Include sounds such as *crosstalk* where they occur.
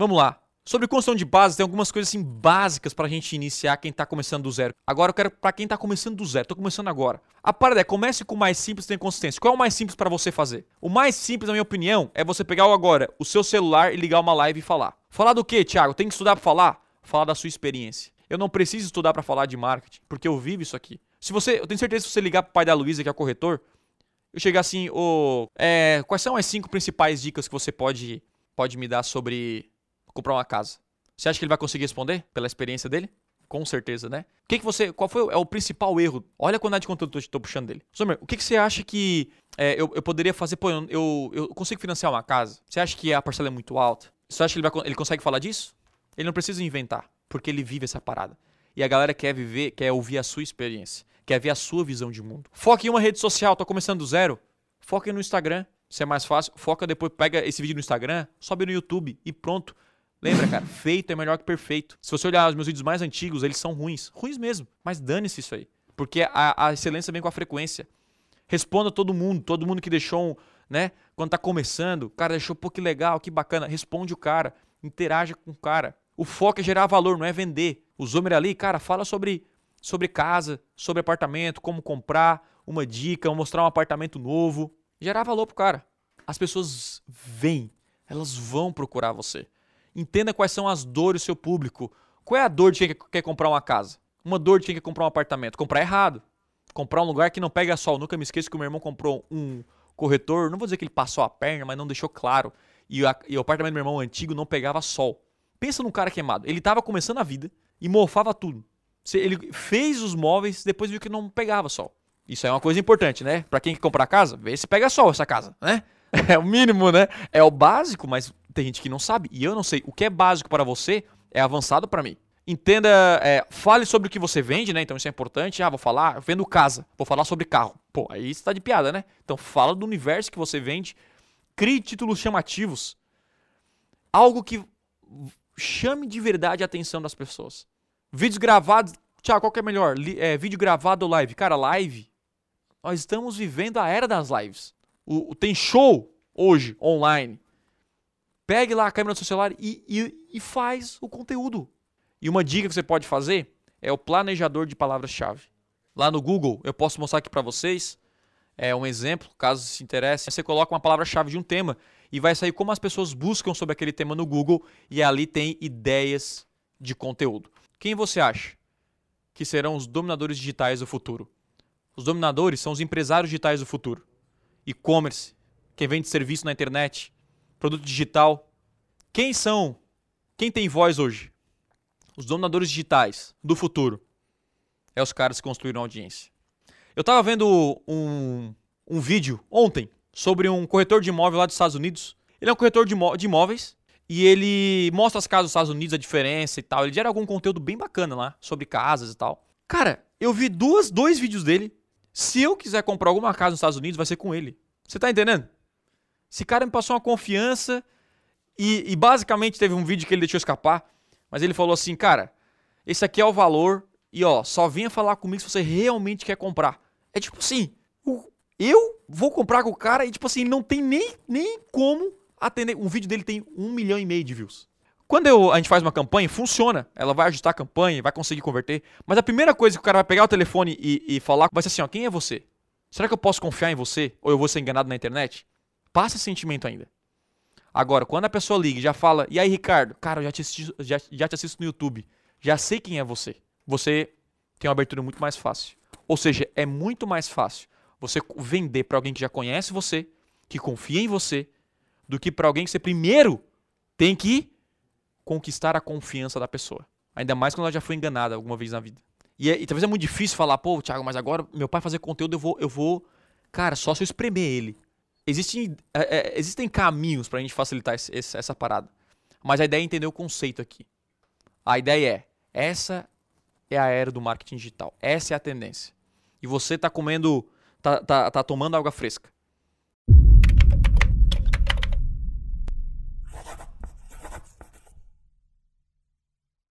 Vamos lá. Sobre construção de base, tem algumas coisas assim básicas pra gente iniciar quem tá começando do zero. Agora eu quero pra quem tá começando do zero, tô começando agora. A parada é, comece com o mais simples e tenha consistência. Qual é o mais simples para você fazer? O mais simples, na minha opinião, é você pegar agora o seu celular e ligar uma live e falar. Falar do que, Thiago? Tem que estudar pra falar? Falar da sua experiência. Eu não preciso estudar para falar de marketing, porque eu vivo isso aqui. Se você, eu tenho certeza que se você ligar pro pai da Luísa, que é o corretor, eu chegar assim, ô, é, quais são as cinco principais dicas que você pode, pode me dar sobre comprar uma casa? Você acha que ele vai conseguir responder pela experiência dele? Com certeza, né? O que, que você. Qual foi o, é o principal erro? Olha a quantidade de conteúdo que eu estou puxando dele. Somer, o que, que você acha que é, eu, eu poderia fazer? Pô, eu, eu, consigo financiar uma casa? Você acha que a parcela é muito alta? Você acha que ele, vai, ele consegue falar disso? Ele não precisa inventar, porque ele vive essa parada. E a galera quer viver, quer ouvir a sua experiência, quer ver a sua visão de mundo. Foque em uma rede social, tô começando do zero. Foque no Instagram, se é mais fácil. Foca depois, pega esse vídeo no Instagram, sobe no YouTube e pronto. Lembra, cara, feito é melhor que perfeito. Se você olhar os meus vídeos mais antigos, eles são ruins. Ruins mesmo. Mas dane-se isso aí. Porque a, a, excelência vem com a frequência. Responda todo mundo, todo mundo que deixou, um, né? Quando tá começando, cara deixou, pô, que legal, que bacana. Responde o cara, interaja com o cara. O foco é gerar valor, não é vender. O Zomer ali, cara, fala sobre, sobre casa, sobre apartamento, como comprar, uma dica, mostrar um apartamento novo. Gerar valor pro cara. As pessoas vêm, elas vão procurar você. Entenda quais são as dores do seu público. Qual é a dor de quem quer comprar uma casa? Uma dor de quem quer comprar um apartamento? Comprar errado. Comprar um lugar que não pega sol. Nunca me esqueço que o meu irmão comprou um corretor. Não vou dizer que ele passou a perna, mas não deixou claro. E, a, e o apartamento do meu irmão antigo não pegava sol. Pensa num cara queimado. Ele estava começando a vida e mofava tudo. Ele fez os móveis, depois viu que não pegava sol. Isso é uma coisa importante, né? Para quem quer comprar casa, vê se pega sol essa casa, né? *laughs* É o mínimo, né? É o básico, mas tem gente que não sabe. E eu não sei. O que é básico para você é avançado para mim. Entenda, é, fale sobre o que você vende, né? Então isso é importante. Ah, vou falar, eu vendo casa, vou falar sobre carro. Pô, aí você tá de piada, né? Então fala do universo que você vende, crie títulos chamativos. Algo que chame de verdade a atenção das pessoas. Vídeos gravados, tchau, qual que é melhor? É, vídeo gravado ou live? Cara, live. Nós estamos vivendo a era das lives. O, tem show hoje online. Pegue lá a câmera do seu celular e, e, e faz o conteúdo. E uma dica que você pode fazer é o planejador de palavras-chave. Lá no Google, eu posso mostrar aqui para vocês é um exemplo, caso se interesse. Você coloca uma palavra-chave de um tema e vai sair como as pessoas buscam sobre aquele tema no Google e ali tem ideias de conteúdo. Quem você acha que serão os dominadores digitais do futuro? Os dominadores são os empresários digitais do futuro. E-commerce, quem vende serviço na internet, produto digital. Quem são? Quem tem voz hoje? Os dominadores digitais do futuro. É os caras que construíram audiência. Eu estava vendo um, um vídeo ontem sobre um corretor de imóvel lá dos Estados Unidos. Ele é um corretor de, imó de imóveis e ele mostra as casas dos Estados Unidos, a diferença e tal. Ele gera algum conteúdo bem bacana lá sobre casas e tal. Cara, eu vi duas, dois vídeos dele. Se eu quiser comprar alguma casa nos Estados Unidos, vai ser com ele. Você tá entendendo? Esse cara me passou uma confiança e, e, basicamente teve um vídeo que ele deixou escapar, mas ele falou assim, cara, esse aqui é o valor e ó, só venha falar comigo se você realmente quer comprar. É tipo assim, eu vou comprar com o cara e tipo assim, não tem nem, nem como atender. Um vídeo dele tem um milhão e meio de views. Quando eu, a gente faz uma campanha, funciona. Ela vai ajustar a campanha, vai conseguir converter. Mas a primeira coisa que o cara vai pegar o telefone e, e falar vai ser assim, ó, quem é você? Será que eu posso confiar em você? Ou eu vou ser enganado na internet? Passa esse sentimento ainda. Agora, quando a pessoa liga e já fala, e aí, Ricardo, cara, eu já te, assisto, já, já te assisto no YouTube. Já sei quem é você. Você tem uma abertura muito mais fácil. Ou seja, é muito mais fácil você vender para alguém que já conhece você, que confia em você, do que para alguém que você primeiro tem que conquistar a confiança da pessoa. Ainda mais quando ela já foi enganada alguma vez na vida. E, é, e talvez é muito difícil falar, pô, Thiago, mas agora meu pai fazer conteúdo, eu vou, eu vou. Cara, só se eu espremer ele. Existem, é, é, existem caminhos pra gente facilitar esse, essa parada. Mas a ideia é entender o conceito aqui. A ideia é: essa é a era do marketing digital. Essa é a tendência. E você tá comendo, tá, tá, tá tomando água fresca.